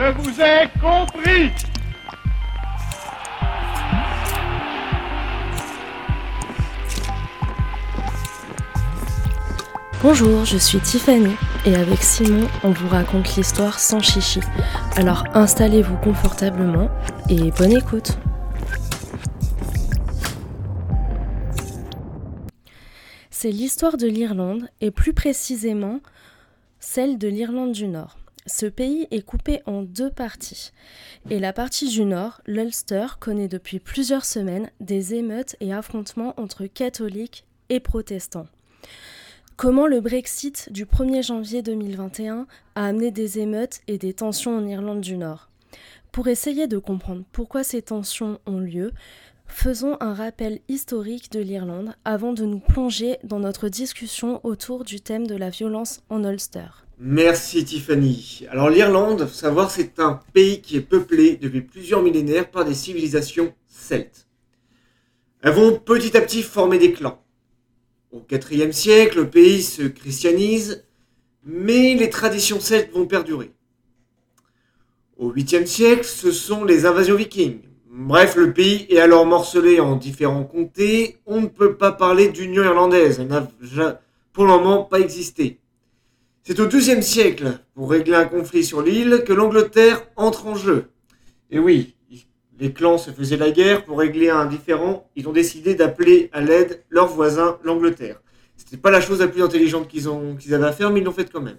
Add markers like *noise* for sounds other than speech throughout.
Je vous ai compris Bonjour, je suis Tiffany et avec Simon, on vous raconte l'histoire sans chichi. Alors installez-vous confortablement et bonne écoute. C'est l'histoire de l'Irlande et plus précisément celle de l'Irlande du Nord. Ce pays est coupé en deux parties. Et la partie du Nord, l'Ulster, connaît depuis plusieurs semaines des émeutes et affrontements entre catholiques et protestants. Comment le Brexit du 1er janvier 2021 a amené des émeutes et des tensions en Irlande du Nord? Pour essayer de comprendre pourquoi ces tensions ont lieu, faisons un rappel historique de l'Irlande avant de nous plonger dans notre discussion autour du thème de la violence en Ulster. Merci Tiffany. Alors l'Irlande, faut savoir, c'est un pays qui est peuplé depuis plusieurs millénaires par des civilisations celtes. Elles vont petit à petit former des clans. Au IVe siècle, le pays se christianise, mais les traditions celtes vont perdurer. Au 8e siècle, ce sont les invasions vikings. Bref, le pays est alors morcelé en différents comtés. On ne peut pas parler d'union irlandaise. Elle n'a pour le moment pas existé. C'est au XIIe siècle, pour régler un conflit sur l'île, que l'Angleterre entre en jeu. Et oui, les clans se faisaient la guerre pour régler un différend. Ils ont décidé d'appeler à l'aide leur voisin, l'Angleterre. C'était pas la chose la plus intelligente qu'ils avaient à faire, mais ils l'ont fait quand même.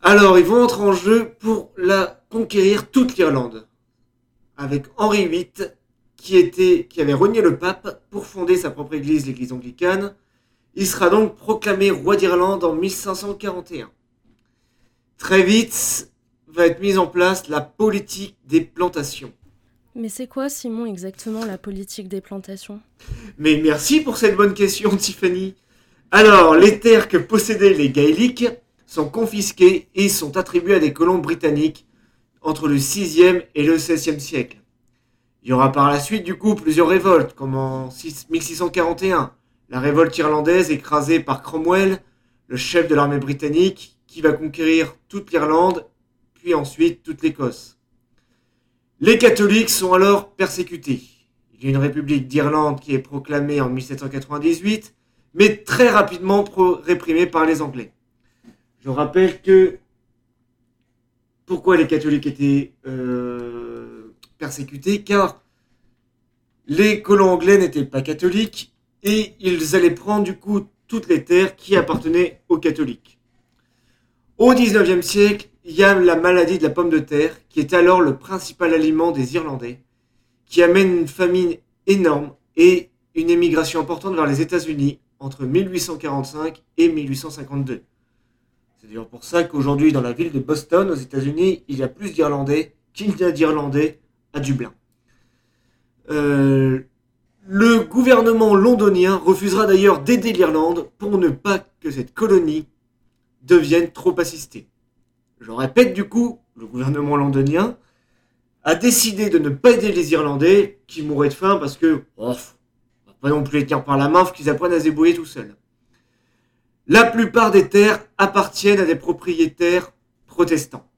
Alors, ils vont entrer en jeu pour la conquérir toute l'Irlande. Avec Henri VIII, qui avait renié le pape pour fonder sa propre église, l'église anglicane. Il sera donc proclamé roi d'Irlande en 1541. Très vite va être mise en place la politique des plantations. Mais c'est quoi, Simon, exactement la politique des plantations? Mais merci pour cette bonne question, *laughs* Tiffany. Alors, les terres que possédaient les Gaéliques sont confisquées et sont attribuées à des colons britanniques entre le 6e et le 16e siècle. Il y aura par la suite, du coup, plusieurs révoltes, comme en 1641, la révolte irlandaise écrasée par Cromwell, le chef de l'armée britannique, qui va conquérir toute l'Irlande, puis ensuite toute l'Écosse. Les catholiques sont alors persécutés. Il y a une république d'Irlande qui est proclamée en 1798, mais très rapidement réprimée par les Anglais. Je rappelle que pourquoi les catholiques étaient euh, persécutés Car les colons anglais n'étaient pas catholiques et ils allaient prendre du coup toutes les terres qui appartenaient aux catholiques. Au XIXe siècle, il y a la maladie de la pomme de terre, qui est alors le principal aliment des Irlandais, qui amène une famine énorme et une émigration importante vers les États-Unis entre 1845 et 1852. C'est d'ailleurs pour ça qu'aujourd'hui, dans la ville de Boston, aux États-Unis, il y a plus d'Irlandais qu'il n'y a d'Irlandais à Dublin. Euh, le gouvernement londonien refusera d'ailleurs d'aider l'Irlande pour ne pas que cette colonie devienne trop assistée. Je répète du coup, le gouvernement londonien a décidé de ne pas aider les Irlandais qui mouraient de faim parce que, oh, on va pas non plus les tenir par la main, faut qu'ils apprennent à se débrouiller tout seuls. La plupart des terres appartiennent à des propriétaires protestants.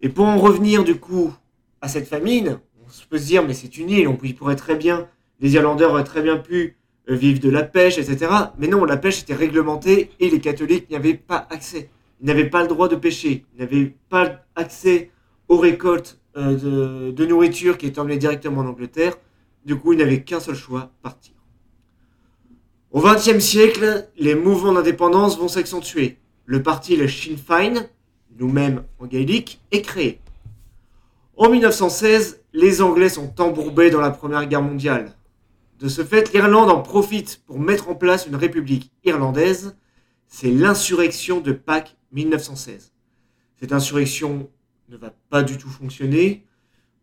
Et pour en revenir du coup à cette famine, on peut se dire mais c'est une île, on pourrait très bien, les Irlandais auraient très bien pu euh, vivre de la pêche, etc. Mais non, la pêche était réglementée et les catholiques n'y avaient pas accès. Ils n'avaient pas le droit de pêcher, ils n'avaient pas accès aux récoltes euh, de, nourriture qui étaient emmenées directement en Angleterre. Du coup, ils n'avaient qu'un seul choix, partir. Au XXe siècle, les mouvements d'indépendance vont s'accentuer. Le parti, le Sinn Féin, nous-mêmes en gaélique, est créé. En 1916, les Anglais sont embourbés dans la Première Guerre mondiale. De ce fait, l'Irlande en profite pour mettre en place une république irlandaise. C'est l'insurrection de Pâques 1916. Cette insurrection ne va pas du tout fonctionner.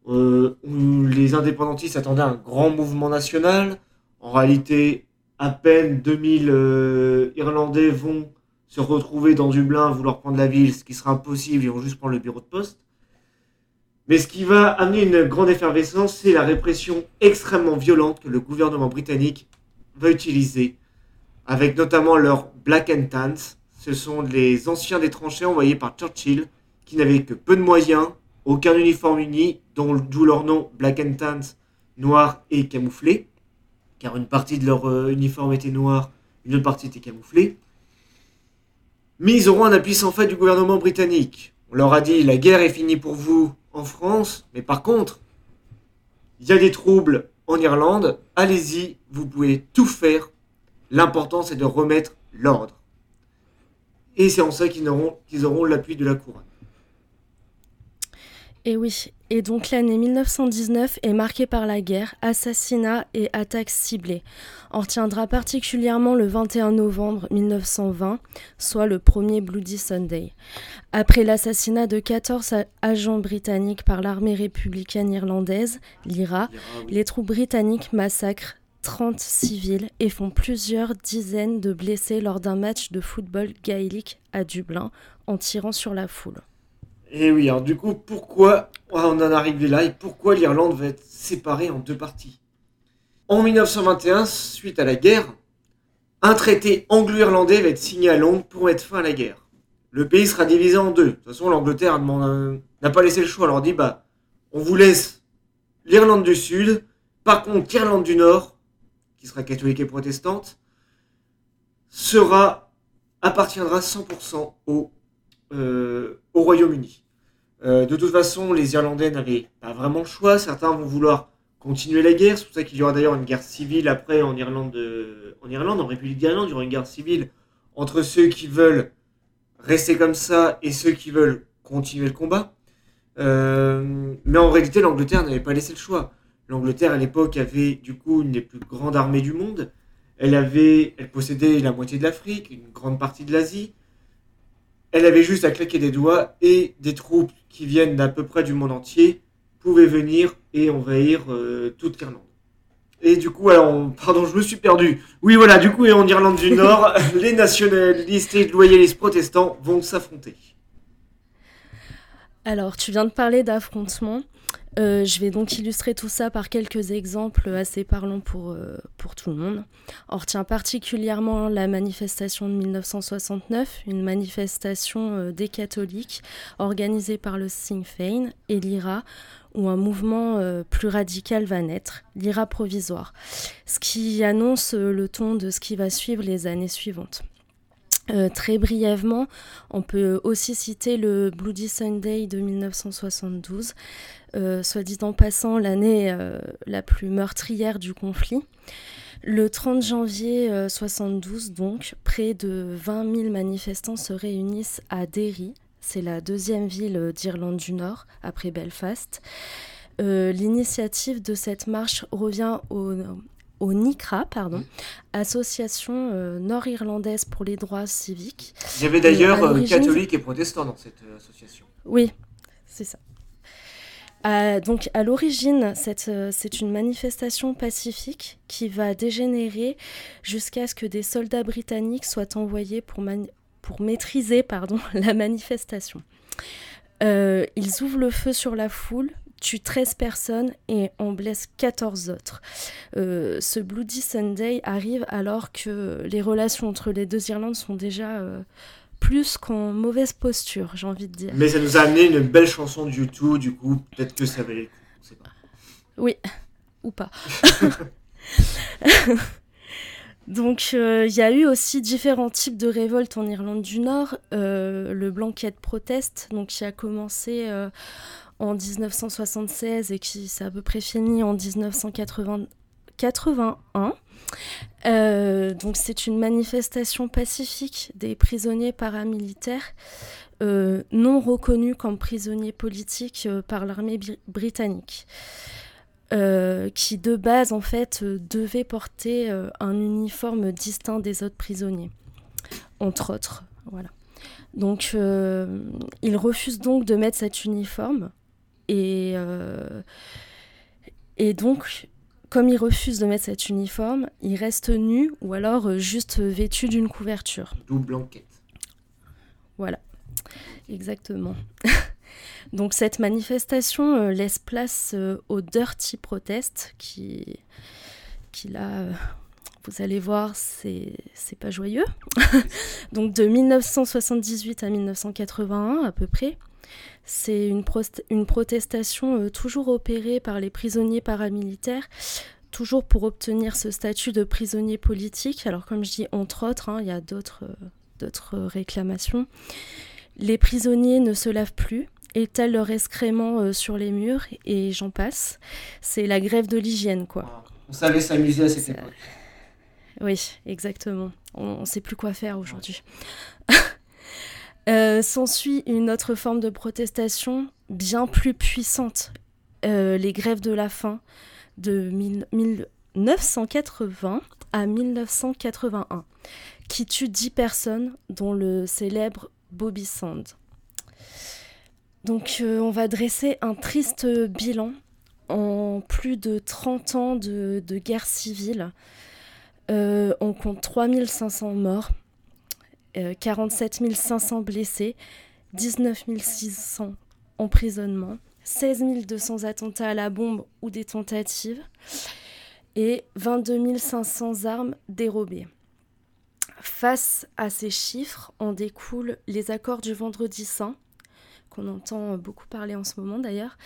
Euh, les indépendantistes attendaient un grand mouvement national. En réalité, à peine 2000 euh, Irlandais vont se retrouver dans Dublin, vouloir prendre la ville, ce qui sera impossible, ils vont juste prendre le bureau de poste. Mais ce qui va amener une grande effervescence, c'est la répression extrêmement violente que le gouvernement britannique va utiliser, avec notamment leur Black and Tans, ce sont les anciens des envoyés par Churchill qui n'avaient que peu de moyens, aucun uniforme uni, d'où leur nom Black and Tans, noir et camouflé, car une partie de leur euh, uniforme était noir, une autre partie était camouflée. Mais ils auront un appui sans fait du gouvernement britannique. On leur a dit la guerre est finie pour vous en France, mais par contre, il y a des troubles en Irlande, allez-y, vous pouvez tout faire. L'important c'est de remettre l'ordre. Et c'est en ça qu'ils auront, qu'ils auront l'appui de la couronne. Et oui, et donc l'année 1919 est marquée par la guerre, assassinats et attaques ciblées. On retiendra particulièrement le 21 novembre 1920, soit le premier Bloody Sunday. Après l'assassinat de 14 agents britanniques par l'armée républicaine irlandaise, l'IRA, les troupes britanniques massacrent 30 civils et font plusieurs dizaines de blessés lors d'un match de football gaélique à Dublin en tirant sur la foule. Et oui, alors du coup, pourquoi on en arrive là et pourquoi l'Irlande va être séparée en deux parties? En 1921, suite à la guerre, un traité anglo-irlandais va être signé à Londres pour mettre fin à la guerre. Le pays sera divisé en deux. De toute façon, l'Angleterre n'a pas laissé le choix. Elle leur dit, bah, on vous laisse l'Irlande du Sud. Par contre, l'Irlande du Nord, qui sera catholique et protestante, appartiendra 100% au euh, au Royaume-Uni. Euh, de toute façon, les Irlandais n'avaient pas vraiment le choix. Certains vont vouloir continuer la guerre. C'est pour ça qu'il y aura d'ailleurs une guerre civile après en Irlande, euh, en Irlande, en République d'Irlande, il y aura une guerre civile entre ceux qui veulent rester comme ça et ceux qui veulent continuer le combat. mais en réalité, l'Angleterre n'avait pas laissé le choix. L'Angleterre à l'époque avait du coup une des plus grandes armées du monde. Elle avait, elle possédait la moitié de l'Afrique, une grande partie de l'Asie. Elle avait juste à claquer des doigts et des troupes qui viennent d'à peu près du monde entier pouvaient venir et envahir euh, toute l'Irlande. Et du coup, alors, pardon, je me suis perdu. Oui, voilà, du coup, et en Irlande du Nord, *laughs* *laughs* les nationalistes et les loyalistes protestants vont s'affronter. Alors, tu viens de parler d'affrontement. Euh, je vais donc illustrer tout ça par quelques exemples assez parlants pour, euh, pour tout le monde. On retient particulièrement la manifestation de 1969, une manifestation euh, des catholiques organisée par le Sinn Féin et l'IRA, où un mouvement plus radical va naître, l'IRA provisoire, ce qui annonce le ton de ce qui va suivre les années suivantes. très brièvement, on peut aussi citer le Bloody Sunday de 1972, euh, soit dit en passant l'année euh, la plus meurtrière du conflit. Le 30 janvier 1972, euh, donc, près de 20 000 manifestants se réunissent à Derry, c'est la deuxième ville d'Irlande du Nord, après Belfast. L'initiative de cette marche revient au, au NICRA, pardon, Association nord-irlandaise pour les droits civiques. Il y avait d'ailleurs catholiques et protestants dans cette association. Oui, c'est ça. Euh, donc à l'origine, euh, c'est une manifestation pacifique qui va dégénérer jusqu'à ce que des soldats britanniques soient envoyés pour, maîtriser *laughs* la manifestation. Euh, ils ouvrent le feu sur la foule, tuent 13 personnes et en blessent 14 autres. ce Bloody Sunday arrive alors que les relations entre les deux Irlandes sont déjà plus qu'en mauvaise posture, j'ai envie de dire. Mais ça nous a amené une belle chanson de YouTube, du coup, peut-être que ça valait le coup. Oui, *laughs* ou pas. *laughs* Donc euh, il y a eu aussi différents types de révoltes en Irlande du Nord. Euh, le Blanket Protest, donc qui a commencé euh, en 1976 et qui s'est à peu près fini en 1981. Euh, donc c'est une manifestation pacifique des prisonniers paramilitaires euh, non reconnus comme prisonniers politiques euh, par l'armée britannique. qui de base en fait devait porter un uniforme distinct des autres prisonniers, entre autres. Voilà. Donc ils refusent donc de mettre cet uniforme et, et donc comme ils refusent de mettre cet uniforme, ils restent nus ou alors euh, juste vêtus d'une couverture. Double blanquette. Voilà, exactement. *laughs* Donc cette manifestation euh, laisse place euh, au Dirty Protest qui, qui là, vous allez voir, c'est pas joyeux. *laughs* Donc de 1978 à 1981 à peu près. C'est une, une, protestation toujours opérée par les prisonniers paramilitaires toujours pour obtenir ce statut de prisonnier politique. Alors comme je dis entre autres, hein, il y a d'autres réclamations. Les prisonniers ne se lavent plus, étalent leur excrément euh, sur les murs et j'en passe. C'est la grève de l'hygiène, quoi. On savait s'amuser à cette époque. Oui, exactement. On ne sait plus quoi faire aujourd'hui. Euh, S'ensuit une autre forme de protestation bien plus puissante, euh, les grèves de la faim de 1980 à 1981, qui tue 10 personnes, dont le célèbre Bobby Sand. Donc euh, on va dresser un triste bilan en plus de 30 ans de, guerre civile. On compte 3500 morts, 47 euh, 500 blessés, 19 600 emprisonnements, 16 200 attentats à la bombe ou des tentatives et 22 500 armes dérobées. Face à ces chiffres, en découlent les accords du Vendredi Saint, qu'on entend beaucoup parler en ce moment d'ailleurs,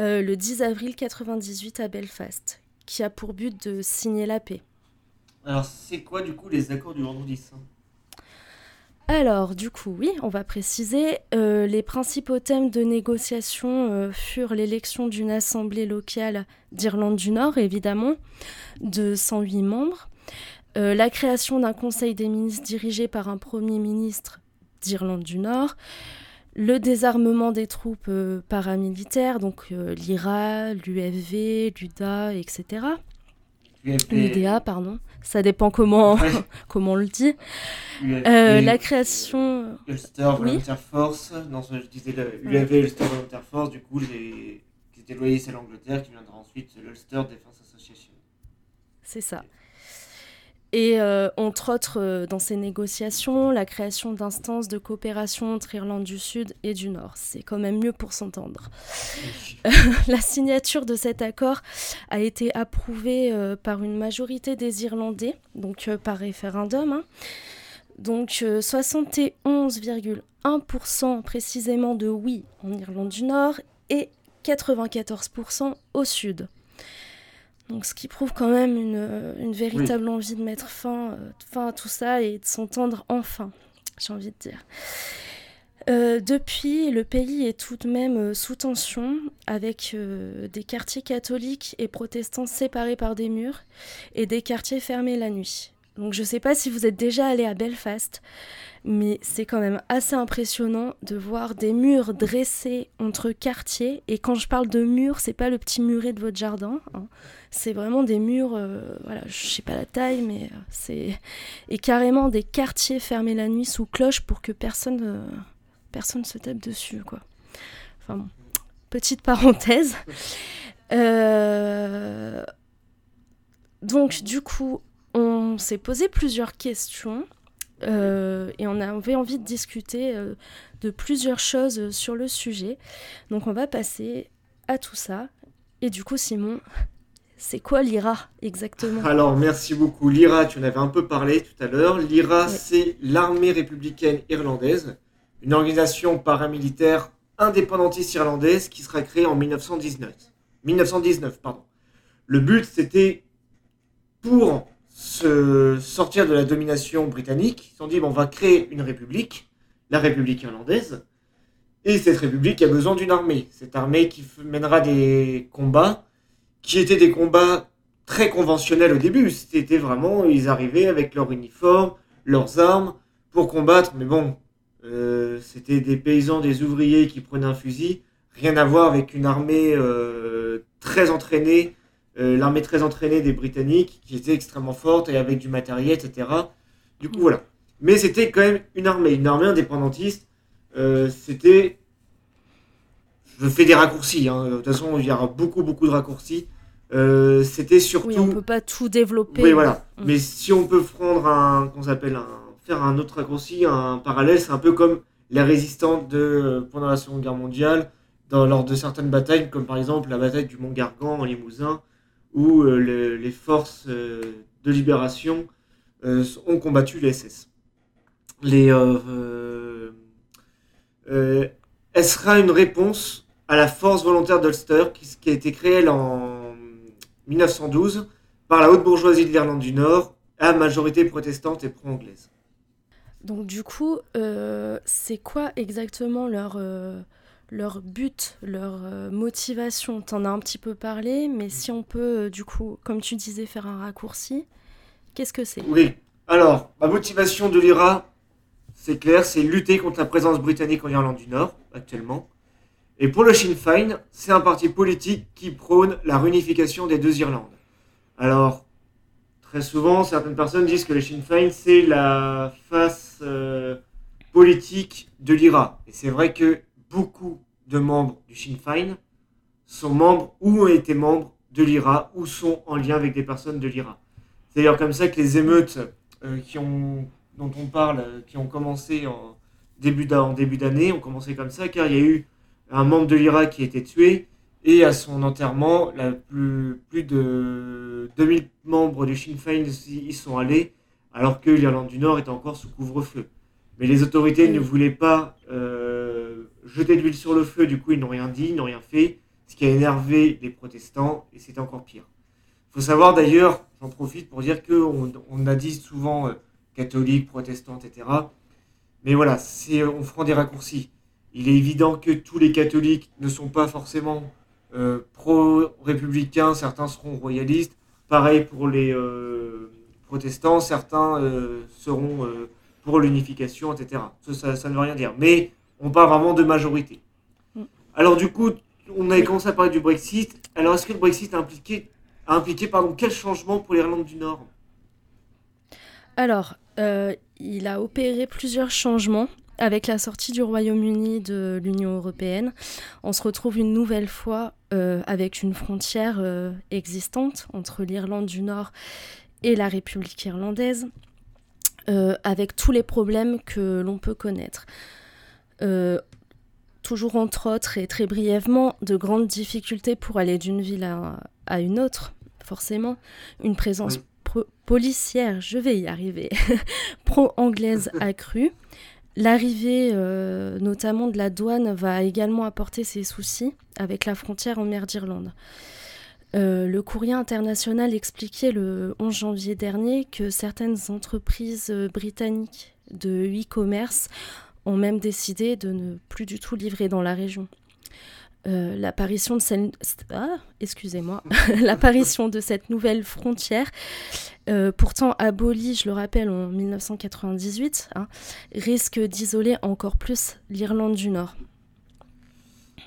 euh, le 10 avril 1998 à Belfast, qui a pour but de signer la paix. Alors, c'est quoi du coup les accords du Vendredi Saint? Alors, du coup, oui, on va préciser. Euh, les principaux thèmes de négociation euh, furent l'élection d'une assemblée locale d'Irlande du Nord, évidemment, de 108 membres, euh, la création d'un conseil des ministres dirigé par un premier ministre d'Irlande du Nord, le désarmement des troupes paramilitaires, donc l'IRA, l'UFV, l'UDA, etc. L'UDA, pardon. Ça dépend comment, *laughs* comment on le dit. la création. Ulster Volunteer Force. Non, je disais l'UFV, Ulster Volunteer Force, du coup, les... qui étaient loyalistes à l'Angleterre, qui viendra ensuite l'Ulster Defense Association. C'est ça. Et euh, entre autres, euh, dans ces négociations, la création d'instances de coopération entre Irlande du Sud et du Nord. C'est quand même mieux pour s'entendre. *laughs* la signature de cet accord a été approuvée euh, par une majorité des Irlandais, donc par référendum. Hein. Donc 71,1% précisément de oui en Irlande du Nord et 94% au Sud. Donc, ce qui prouve quand même une, euh, véritable envie de mettre fin, euh, fin, à tout ça et de s'entendre enfin, j'ai envie de dire. Euh, depuis, le pays est tout de même sous tension, avec des quartiers catholiques et protestants séparés par des murs et des quartiers fermés la nuit. Donc je sais pas si vous êtes déjà allé à Belfast, mais c'est quand même assez impressionnant de voir des murs dressés entre quartiers. Et quand je parle de murs, c'est pas le petit muret de votre jardin. Hein c'est vraiment des murs, euh, voilà, je sais pas la taille, mais euh, c'est. Et carrément des quartiers fermés la nuit sous cloche pour que personne, euh, personne se tape dessus, quoi. Enfin bon, petite parenthèse. Donc, du coup, on s'est posé plusieurs questions. et on avait envie de discuter de plusieurs choses sur le sujet. Donc on va passer à tout ça. Et du coup, Simon, c'est quoi l'IRA exactement? Alors, merci beaucoup. L'IRA, tu en avais un peu parlé tout à l'heure. L'IRA, c'est l'armée républicaine irlandaise, une organisation paramilitaire indépendantiste irlandaise qui sera créée en 1919. 1919, pardon. Le but, c'était pour se sortir de la domination britannique. Ils se sont dit, bon, on va créer une république, la République irlandaise. Et cette république a besoin d'une armée. Cette armée qui mènera des combats qui étaient des combats très conventionnels au début. C'était vraiment, ils arrivaient avec leur uniforme, leurs armes pour combattre. Mais bon, euh, c'était des paysans, des ouvriers qui prenaient un fusil. Rien à voir avec une armée euh, très entraînée, l'armée très entraînée des Britanniques, qui était extrêmement forte et avec du matériel, etc. Du coup, voilà. Mais c'était quand même une armée, une armée indépendantiste. c'était je fais des raccourcis. Hein. De toute façon, il y aura beaucoup, beaucoup de raccourcis. Euh, c'était surtout. Oui, on peut pas tout développer. Oui, voilà. Mm. Mais si on peut prendre un, qu'on s'appelle un, faire un autre raccourci, un parallèle, c'est un peu comme les résistants de pendant la Seconde Guerre mondiale, dans, lors de certaines batailles, comme par exemple la bataille du Mont Gargan en Limousin, où euh, les forces euh, de libération ont combattu les SS. Les elle sera une réponse à la force volontaire d'Ulster qui, a été créée en 1912 par la haute bourgeoisie de l'Irlande du Nord, à majorité protestante et pro-anglaise. Donc du coup, euh, c'est quoi exactement leur, euh, leur but, leur euh, motivation T'en as un petit peu parlé, mais si on peut, du coup, comme tu disais, faire un raccourci, qu'est-ce que c'est? Oui. Alors, la motivation de l'IRA, c'est clair, c'est lutter contre la présence britannique en Irlande du Nord, actuellement. Et pour le Sinn Féin, c'est un parti politique qui prône la réunification des deux Irlandes. Alors, très souvent, certaines personnes disent que le Sinn Féin, c'est la face euh, politique de l'IRA. Et c'est vrai que beaucoup de membres du Sinn Féin sont membres ou ont été membres de l'IRA ou sont en lien avec des personnes de l'IRA. C'est d'ailleurs comme ça que les émeutes euh, qui ont, dont on parle, euh, qui ont commencé en début d'année, ont commencé comme ça, car il y a eu un membre de l'IRA qui a été tué, et à son enterrement, la plus, plus de 2000 membres du Sinn Féin y sont allés, alors que l'Irlande du Nord était encore sous couvre-feu. Mais les autorités ne voulaient pas euh, jeter de l'huile sur le feu, du coup ils n'ont rien dit, ils n'ont rien fait, ce qui a énervé les protestants, et c'était encore pire. Il faut savoir d'ailleurs, j'en profite pour dire qu'on on a dit souvent euh, catholique, protestant, etc. Mais voilà, on prend des raccourcis. Il est évident que tous les catholiques ne sont pas forcément euh, pro-républicains, certains seront royalistes. Pareil pour les euh, protestants, certains euh, seront pour l'unification, etc. Ça, ça, ne veut rien dire. Mais on parle vraiment de majorité. Mm. Alors du coup, on avait commencé à parler du Brexit. Alors est-ce que le Brexit a impliqué, a impliqué pardon, quel changement pour l'Irlande du Nord? Alors, il a opéré plusieurs changements. Avec la sortie du Royaume-Uni de l'Union européenne, on se retrouve une nouvelle fois euh, avec une frontière euh, existante entre l'Irlande du Nord et la République irlandaise, euh, avec tous les problèmes que l'on peut connaître. Toujours entre autres et très brièvement, de grandes difficultés pour aller d'une ville à, une autre, forcément, une présence policière, je vais y arriver, *laughs* pro-anglaise *laughs* accrue. L'arrivée euh, notamment de la douane va également apporter ses soucis avec la frontière en mer d'Irlande. Euh, le courrier international expliquait le 11 janvier dernier que certaines entreprises euh, britanniques de e-commerce ont même décidé de ne plus du tout livrer dans la région. Euh, l'apparition de cette... Ah, excusez-moi, *laughs* l'apparition de cette nouvelle frontière, euh, pourtant abolie, je le rappelle, en 1998, hein, risque d'isoler encore plus l'Irlande du Nord.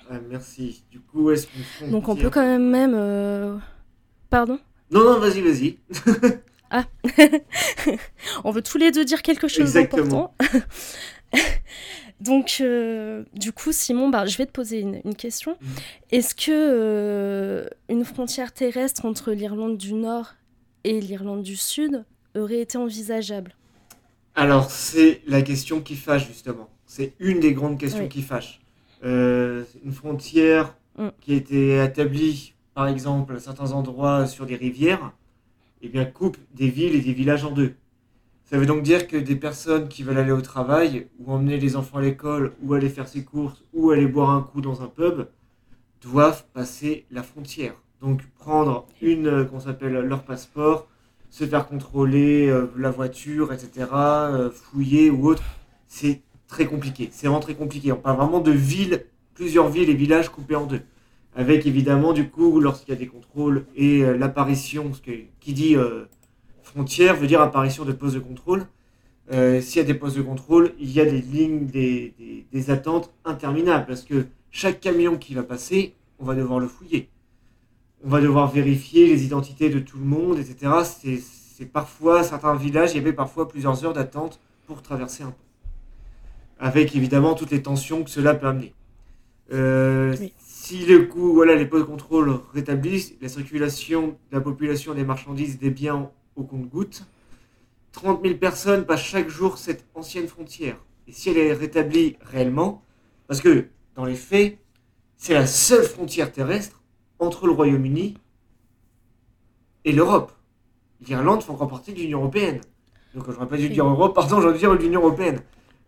Ah, merci. Du coup, est-ce Donc on peut quand même même... Euh, pardon? Non, non, vas-y, vas-y. *laughs* ah *laughs* On veut tous les deux dire quelque chose d'important. *laughs* Donc, euh, du coup, Simon, bah, je vais te poser une, question. Mm. Est-ce que euh, une frontière terrestre entre l'Irlande du Nord et l'Irlande du Sud aurait été envisageable? Alors, c'est la question qui fâche, justement. C'est une des grandes questions qui fâche. Euh, une frontière mm. qui a été établie, par exemple, à certains endroits sur des rivières, eh bien, coupe des villes et des villages en deux. Ça veut donc dire que des personnes qui veulent aller au travail, ou emmener les enfants à l'école, ou aller faire ses courses, ou aller boire un coup dans un pub, doivent passer la frontière. Donc prendre une, euh, qu'on s'appelle leur passeport, se faire contrôler euh, la voiture, etc., euh, fouiller ou autre, c'est très compliqué. C'est vraiment très compliqué. On parle vraiment de villes, plusieurs villes et villages coupés en deux. Avec évidemment, du coup, lorsqu'il y a des contrôles et l'apparition, ce qui dit frontière veut dire apparition de postes de contrôle. Euh, s'il y a des postes de contrôle, il y a des lignes, des, des, attentes interminables parce que chaque camion qui va passer, on va devoir le fouiller. On va devoir vérifier les identités de tout le monde, etc. C'est parfois, certains villages, il y avait parfois plusieurs heures d'attente pour traverser un pont. Avec évidemment toutes les tensions que cela peut amener. Euh, si le coup, voilà, les postes de contrôle rétablissent, la circulation de la population des marchandises, des biens au compte-gouttes. 30 000 personnes passent chaque jour cette ancienne frontière. Et si elle est rétablie réellement, parce que dans les faits, c'est la seule frontière terrestre entre le Royaume-Uni et l'Europe. L'Irlande fait encore partie de l'Union Européenne. Donc je n'aurais pas dû dire Europe, pardon, j'aurais dû dire l'Union Européenne.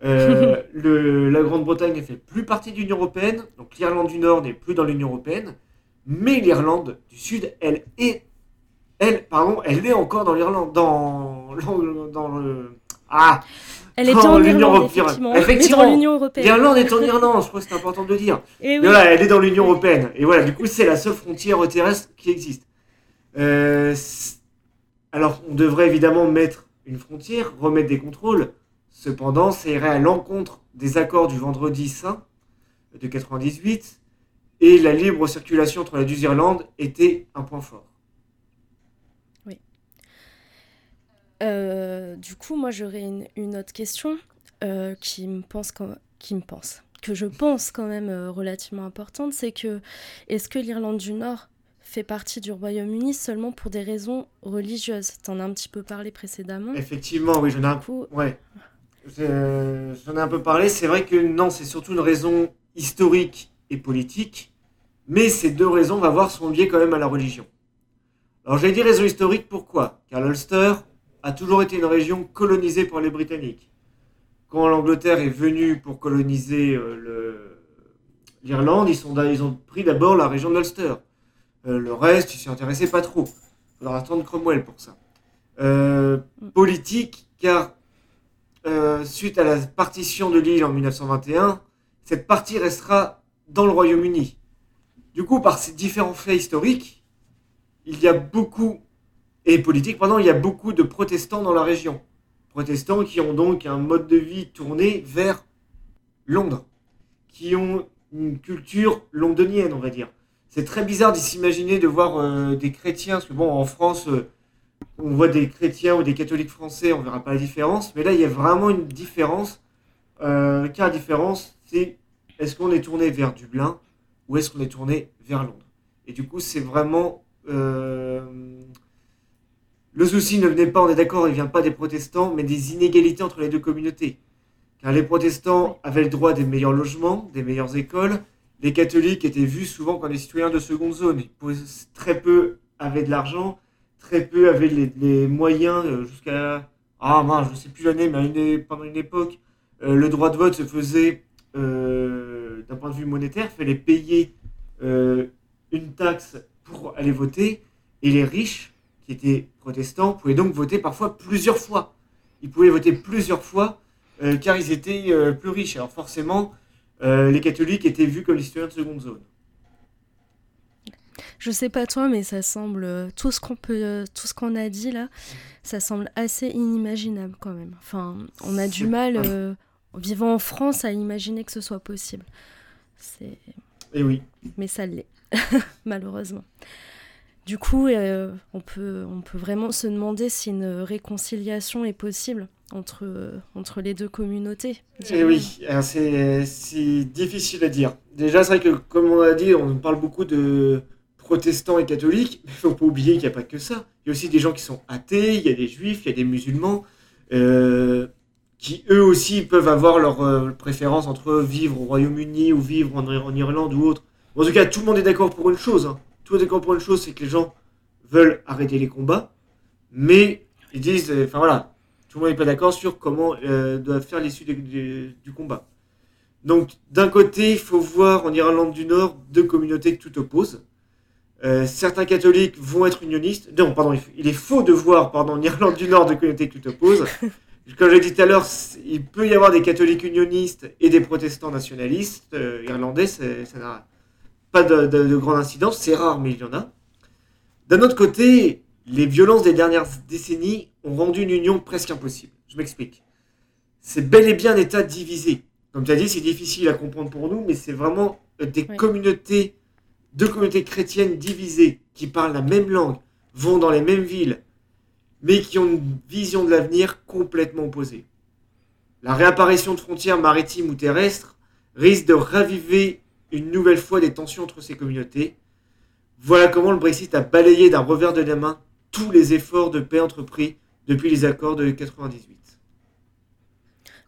Euh, *laughs* le- la Grande-Bretagne ne fait plus partie de l'Union Européenne, donc l'Irlande du Nord n'est plus dans l'Union Européenne, mais l'Irlande du Sud, elle est, elle, pardon, elle est encore dans l'Irlande, dans, dans, dans le... Ah Elle est Dans en l'Union européenne. effectivement. Effectivement. L'Irlande est en Irlande, je crois que c'est important de le dire. Et oui. voilà, elle est dans l'Union Européenne. Et voilà, du coup, c'est la seule frontière terrestre qui existe. Euh, alors, on devrait évidemment mettre une frontière, remettre des contrôles. Cependant, ça irait à l'encontre des accords du vendredi saint de 98. Et la libre circulation entre les deux Irlandes était un point fort. Euh, du coup, moi, j'aurais une, une autre question euh, qui me pense quand- qui me pense, que je pense quand même euh, relativement importante, c'est que est-ce que l'Irlande du Nord fait partie du Royaume-Uni seulement pour des raisons religieuses? T'en as un petit peu parlé précédemment. Effectivement, oui, j'en ai un coup, Ouais. J'en ai un peu parlé. C'est vrai que non, c'est surtout une raison historique et politique. Mais ces deux raisons, on va voir, sont liées quand même à la religion. Alors j'ai dit raison historique, pourquoi? Car l'Ulster a toujours été une région colonisée par les Britanniques. Quand l'Angleterre est venue pour coloniser euh, l'Irlande, ils, ont pris d'abord la région de l'Ulster. Euh, le reste, ils s'y intéressaient pas trop. Il faudra attendre Cromwell pour ça. Euh, politique, car euh, suite à la partition de l'île en 1921, cette partie restera dans le Royaume-Uni. Du coup, par ces différents faits historiques, il y a beaucoup, et politique, pardon, il y a beaucoup de protestants dans la région. Protestants qui ont donc un mode de vie tourné vers Londres, qui ont une culture londonienne, on va dire. C'est très bizarre de s'imaginer de voir euh, des chrétiens, parce que bon, en France, euh, on voit des chrétiens ou des catholiques français, on verra pas la différence, mais là, il y a vraiment une différence. Euh, car la différence, c'est est-ce qu'on est tourné vers Dublin ou est-ce qu'on est tourné vers Londres? Et du coup, c'est vraiment. euh, le souci ne venait pas, on est d'accord, il vient pas des protestants, mais des inégalités entre les deux communautés. Car les protestants avaient le droit des meilleurs logements, des meilleures écoles. Les catholiques étaient vus souvent comme des citoyens de seconde zone. Ils très peu avaient de l'argent, très peu avaient les, moyens euh, jusqu'à. Ah mince, je sais plus l'année, mais pendant une époque, euh, le droit de vote se faisait euh, d'un point de vue monétaire, il fallait payer une taxe pour aller voter, et les riches, qui étaient protestants, pouvaient donc voter parfois plusieurs fois. Ils pouvaient voter plusieurs fois, car ils étaient plus riches. Alors forcément, les catholiques étaient vus comme les citoyens de seconde zone. Je sais pas toi, mais ça semble euh, tout ce qu'on peut, euh, tout ce qu'on a dit là, ça semble assez inimaginable quand même. Enfin, on a du mal, euh, en vivant en France, à imaginer que ce soit possible. C'est Et oui. mais ça l'est, *laughs* malheureusement. Du coup, euh, on, peut, on peut vraiment se demander si une réconciliation est possible entre, entre les deux communautés. Et oui, alors c'est c'est difficile à dire. Déjà, c'est vrai que, comme on a dit, on parle beaucoup de protestants et catholiques, mais il faut pas oublier qu'il n'y a pas que ça. Il y a aussi des gens qui sont athées, il y a des juifs, il y a des musulmans, euh, qui eux aussi peuvent avoir leur euh, préférence entre vivre au Royaume-Uni ou vivre en, Irlande ou autre. En tout cas, tout le monde est d'accord pour une chose. hein. Tout le monde est d'accord pour une chose, c'est que les gens veulent arrêter les combats, mais ils disent, euh, enfin voilà, tout le monde n'est pas d'accord sur comment doit faire l'issue du combat. Donc, d'un côté, il faut voir en Irlande du Nord deux communautés que tout oppose. Euh, certains catholiques vont être unionistes. Non, pardon, il, est faux de voir, pardon, en Irlande du Nord communautés que tout oppose. *laughs* Comme j'ai dit tout à l'heure, il peut y avoir des catholiques unionistes et des protestants nationalistes euh, irlandais. Ça n'a pas de, de- de grande incidence. C'est rare, mais il y en a. D'un autre côté, les violences des dernières décennies ont rendu une union presque impossible. Je m'explique. C'est bel et bien un État divisé. Comme tu as dit, c'est difficile à comprendre pour nous, mais c'est vraiment euh, des Oui. communautés, deux communautés chrétiennes divisées, qui parlent la même langue, vont dans les mêmes villes, mais qui ont une vision de l'avenir complètement opposée. La réapparition de frontières maritimes ou terrestres risque de raviver une nouvelle fois des tensions entre ces communautés. Voilà comment le Brexit a balayé d'un revers de la main tous les efforts de paix entrepris depuis les accords de 98.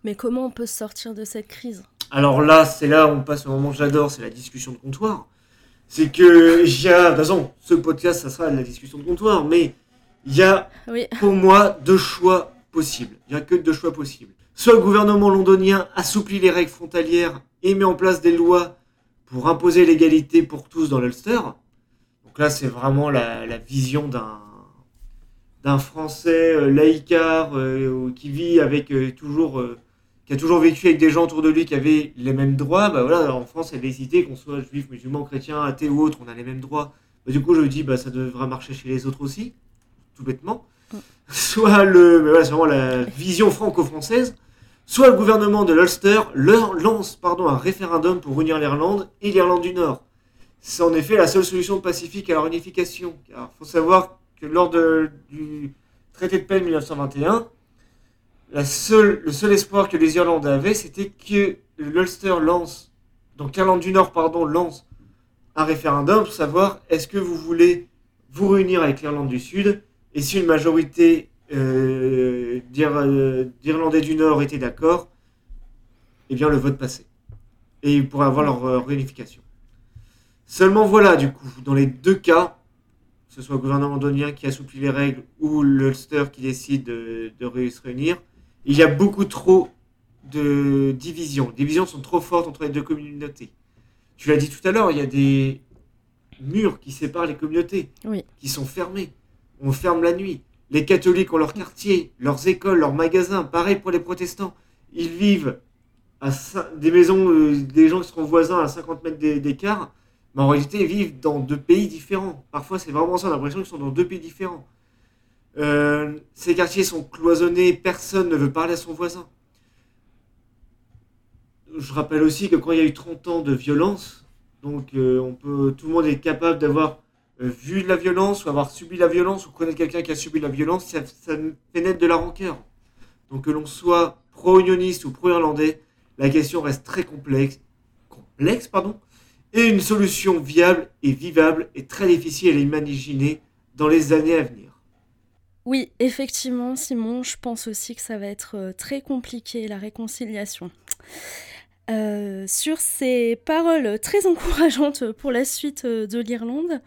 Mais comment on peut sortir de cette crise? Alors là, c'est là où on passe au moment que j'adore, c'est la discussion de comptoir. C'est que il y a, de toute façon, ce podcast, ça sera de la discussion de comptoir, mais il y a Oui, pour moi deux choix possibles. Il n'y a que deux choix possibles. soit le gouvernement londonien assouplit les règles frontalières et met en place des lois pour imposer l'égalité pour tous dans l'Ulster. Donc là, c'est vraiment la, la vision d'un d'un Français euh, laïcard euh, qui vit avec euh, toujours, euh, qui a toujours vécu avec des gens autour de lui qui avaient les mêmes droits. Bah voilà, en France, il y a des idées qu'on soit juif, musulman, chrétien, athée ou autre, on a les mêmes droits. Bah, du coup, je me dis, bah, ça devra marcher chez les autres aussi, tout bêtement. Mm. *laughs* Soit le, mais voilà, c'est vraiment la vision franco-française. Soit le gouvernement de l'Ulster lance pardon, un référendum pour unir l'Irlande et l'Irlande du Nord. C'est en effet la seule solution pacifique à leur unification. Car il faut savoir que lors de- du traité de paix de 1921, le seul espoir que les Irlandais avaient, c'était que l'Ulster lance, donc l'Irlande du Nord, pardon, lance un référendum pour savoir est-ce que vous voulez vous réunir avec l'Irlande du Sud et si une majorité euh, euh, d'Irlandais du Nord était d'accord, eh bien le vote passait. Et ils pourraient avoir leur euh, réunification. Seulement voilà, du coup, dans les deux cas, que ce soit le gouvernement londonien qui assouplit les règles ou l'Ulster qui décide de, de se réunir, il y a beaucoup trop de divisions. Les divisions sont trop fortes entre les deux communautés. Tu l'as dit tout à l'heure, il y a des murs qui séparent les communautés, Oui. qui sont fermés. On ferme la nuit. Les catholiques ont leur quartier, leurs écoles, leurs magasins. Pareil pour les protestants. Ils vivent à des maisons, euh, des gens qui seront voisins à 50 mètres d'é- d'écart. Mais en réalité, ils vivent dans deux pays différents. Parfois, c'est vraiment ça, on a l'impression qu'ils sont dans deux pays différents. Euh, ces quartiers sont cloisonnés, personne ne veut parler à son voisin. Je rappelle aussi que quand il y a eu 30 ans de violence, donc euh, on peut, tout le monde est capable d'avoir euh, vu de la violence, ou avoir subi la violence, ou connaître quelqu'un qui a subi la violence, ça, ça naître de la rancœur. Donc que l'on soit pro-unioniste ou pro-irlandais, la question reste très complexe, complexe pardon, et une solution viable et vivable est très difficile à imaginer dans les années à venir. Oui, effectivement, Simon, je pense aussi que ça va être euh, très compliqué, la réconciliation. Euh, sur ces paroles très encourageantes pour la suite euh, de l'Irlande,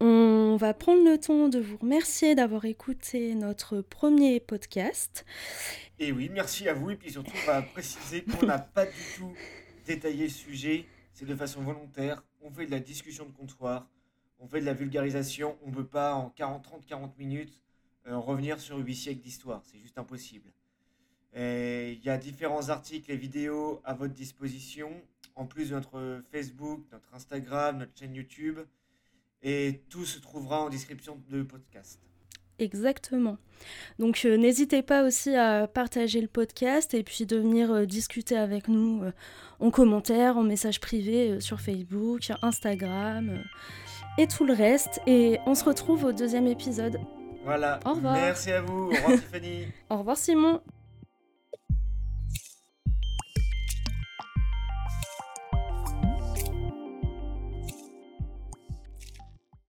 on va prendre le temps de vous remercier d'avoir écouté notre premier podcast. Et oui, merci à vous. Et puis surtout, on va préciser qu'on n'a pas du tout détaillé le sujet. C'est de façon volontaire. On fait de la discussion de comptoir. On fait de la vulgarisation. On ne peut pas en 40, 30, 40 minutes euh, revenir sur 8 siècles d'histoire. C'est juste impossible. Il y a différents articles et vidéos à votre disposition. En plus de notre Facebook, notre Instagram, notre chaîne YouTube. Et tout se trouvera en description de podcast. Exactement. Donc euh, n'hésitez pas aussi à partager le podcast et puis de venir euh, discuter avec nous en commentaire, en message privé sur Facebook, Instagram et tout le reste. Et on se retrouve au deuxième épisode. Voilà. Au revoir. Merci à vous. Au revoir Tiffany. Au revoir Simon